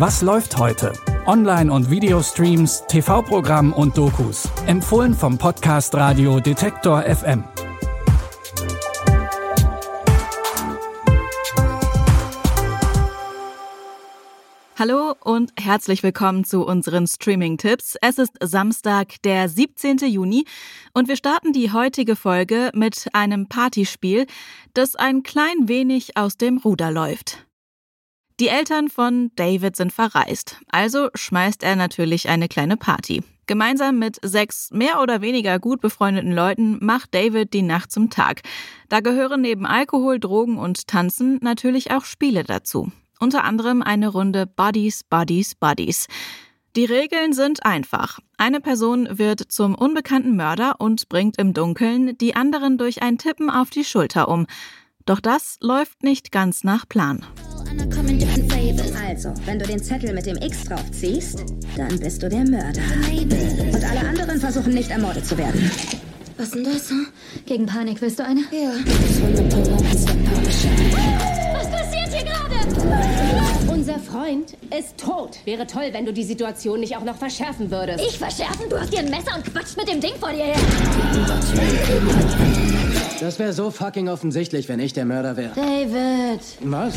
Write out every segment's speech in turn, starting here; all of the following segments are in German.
Was läuft heute? Online- und Videostreams, TV-Programm und Dokus. Empfohlen vom Podcast Radio Detektor FM. Hallo und herzlich willkommen zu unseren Streaming-Tipps. Es ist Samstag, der 17. Juni und wir starten die heutige Folge mit einem Partyspiel, das ein klein wenig aus dem Ruder läuft. Die Eltern von David sind verreist, also schmeißt er natürlich eine kleine Party. Gemeinsam mit sechs mehr oder weniger gut befreundeten Leuten macht David die Nacht zum Tag. Da gehören neben Alkohol, Drogen und Tanzen natürlich auch Spiele dazu. Unter anderem eine Runde Buddies, Buddies, Buddies. Die Regeln sind einfach. Eine Person wird zum unbekannten Mörder und bringt im Dunkeln die anderen durch ein Tippen auf die Schulter um. Doch das läuft nicht ganz nach Plan. Also, wenn du den Zettel mit dem X draufziehst, dann bist du der Mörder. Und alle anderen versuchen nicht ermordet zu werden. Was denn das? Hm? Gegen Panik willst du eine? Ja. Was passiert hier gerade? Unser Freund ist tot. Wäre toll, wenn du die Situation nicht auch noch verschärfen würdest. Ich verschärfen? Du hast dir ein Messer und quatscht mit dem Ding vor dir her. Das wäre so fucking offensichtlich, wenn ich der Mörder wäre. David. Was?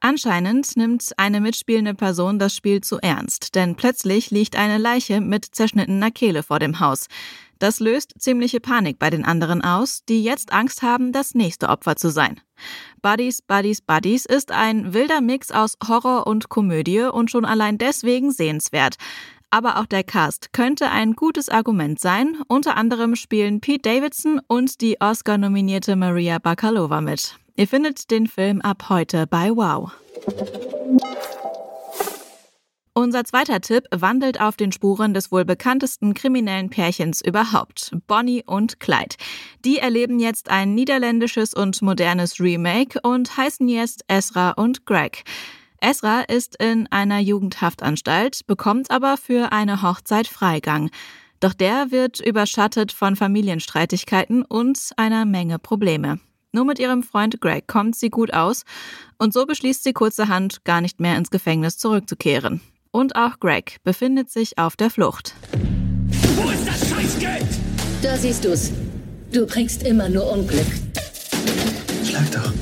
Anscheinend nimmt eine mitspielende Person das Spiel zu ernst, denn plötzlich liegt eine Leiche mit zerschnittener Kehle vor dem Haus. Das löst ziemliche Panik bei den anderen aus, die jetzt Angst haben, das nächste Opfer zu sein. Buddies, Buddies, Buddies ist ein wilder Mix aus Horror und Komödie und schon allein deswegen sehenswert. Aber auch der Cast könnte ein gutes Argument sein. Unter anderem spielen Pete Davidson und die Oscar-nominierte Maria Bakalova mit. Ihr findet den Film ab heute bei Wow. Unser zweiter Tipp wandelt auf den Spuren des wohl bekanntesten kriminellen Pärchens überhaupt, Bonnie und Clyde. Die erleben jetzt ein niederländisches und modernes Remake und heißen jetzt Ezra und Greg. Ezra ist in einer Jugendhaftanstalt, bekommt aber für eine Hochzeit Freigang. Doch der wird überschattet von Familienstreitigkeiten und einer Menge Probleme. Nur mit ihrem Freund Greg kommt sie gut aus und so beschließt sie kurzerhand, gar nicht mehr ins Gefängnis zurückzukehren. Und auch Greg befindet sich auf der Flucht. Wo ist das Scheißgeld? Da siehst du's. Du bringst immer nur Unglück. Schlag doch.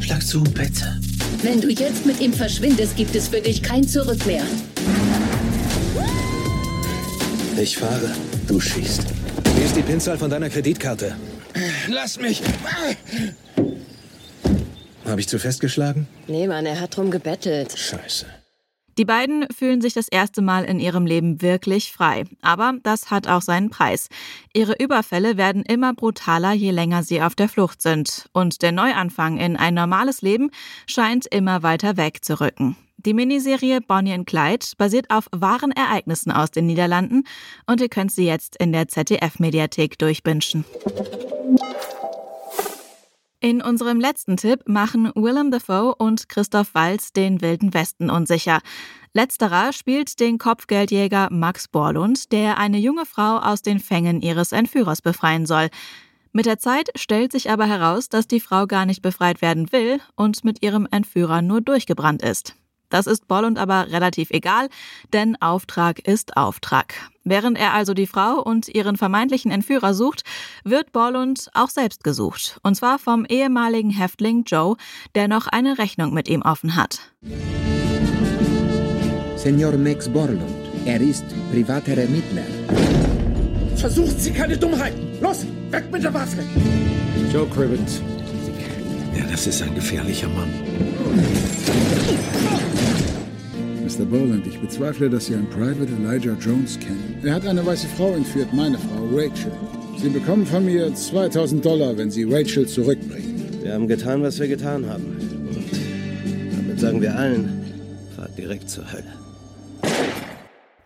Schlag zu, bitte. Wenn du jetzt mit ihm verschwindest, gibt es für dich kein Zurück mehr. Ich fahre. Du schießt. Wie ist die Pinzahl von deiner Kreditkarte? Lass mich. Habe ich zu festgeschlagen? Nee, Mann, er hat drum gebettelt. Scheiße. Die beiden fühlen sich das erste Mal in ihrem Leben wirklich frei. Aber das hat auch seinen Preis. Ihre Überfälle werden immer brutaler, je länger sie auf der Flucht sind. Und der Neuanfang in ein normales Leben scheint immer weiter wegzurücken. Die Miniserie Bonnie and Clyde basiert auf wahren Ereignissen aus den Niederlanden und ihr könnt sie jetzt in der ZDF-Mediathek durchbingen. In unserem letzten Tipp machen Willem Dafoe und Christoph Waltz den Wilden Westen unsicher. Letzterer spielt den Kopfgeldjäger Max Borlund, der eine junge Frau aus den Fängen ihres Entführers befreien soll. Mit der Zeit stellt sich aber heraus, dass die Frau gar nicht befreit werden will und mit ihrem Entführer nur durchgebrannt ist. Das ist Bollund aber relativ egal, denn Auftrag ist Auftrag. Während er also die Frau und ihren vermeintlichen Entführer sucht, wird Borlund auch selbst gesucht. Und zwar vom ehemaligen Häftling Joe, der noch eine Rechnung mit ihm offen hat. Senor Max Borlund, er ist privater Ermittler. Versucht Sie keine Dummheiten. Los, weg mit der Waffe. Joe Cribbins. Ja, das ist ein gefährlicher Mann. Mr. Boland, ich bezweifle, dass Sie einen Private Elijah Jones kennen. Er hat eine weiße Frau entführt, meine Frau, Rachel. Sie bekommen von mir 2000 Dollar, wenn Sie Rachel zurückbringen. Wir haben getan, was wir getan haben. Und damit sagen wir allen, fahrt direkt zur Hölle.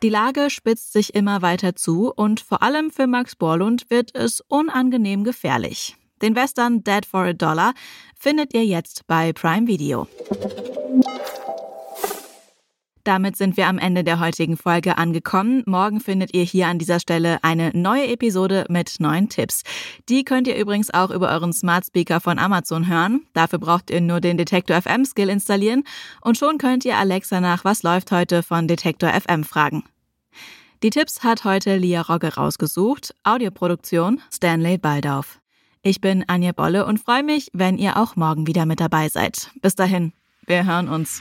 Die Lage spitzt sich immer weiter zu und vor allem für Max Borlund wird es unangenehm gefährlich. Den Western Dead for a Dollar findet ihr jetzt bei Prime Video. Damit sind wir am Ende der heutigen Folge angekommen. Morgen findet ihr hier an dieser Stelle eine neue Episode mit neuen Tipps. Die könnt ihr übrigens auch über euren Smart Speaker von Amazon hören. Dafür braucht ihr nur den Detektor FM Skill installieren und schon könnt ihr Alexa nach Was läuft heute von Detektor FM fragen. Die Tipps hat heute Lia Rogge rausgesucht. Audioproduktion Stanley Baldauf. Ich bin Anja Bolle und freue mich, wenn ihr auch morgen wieder mit dabei seid. Bis dahin, wir hören uns.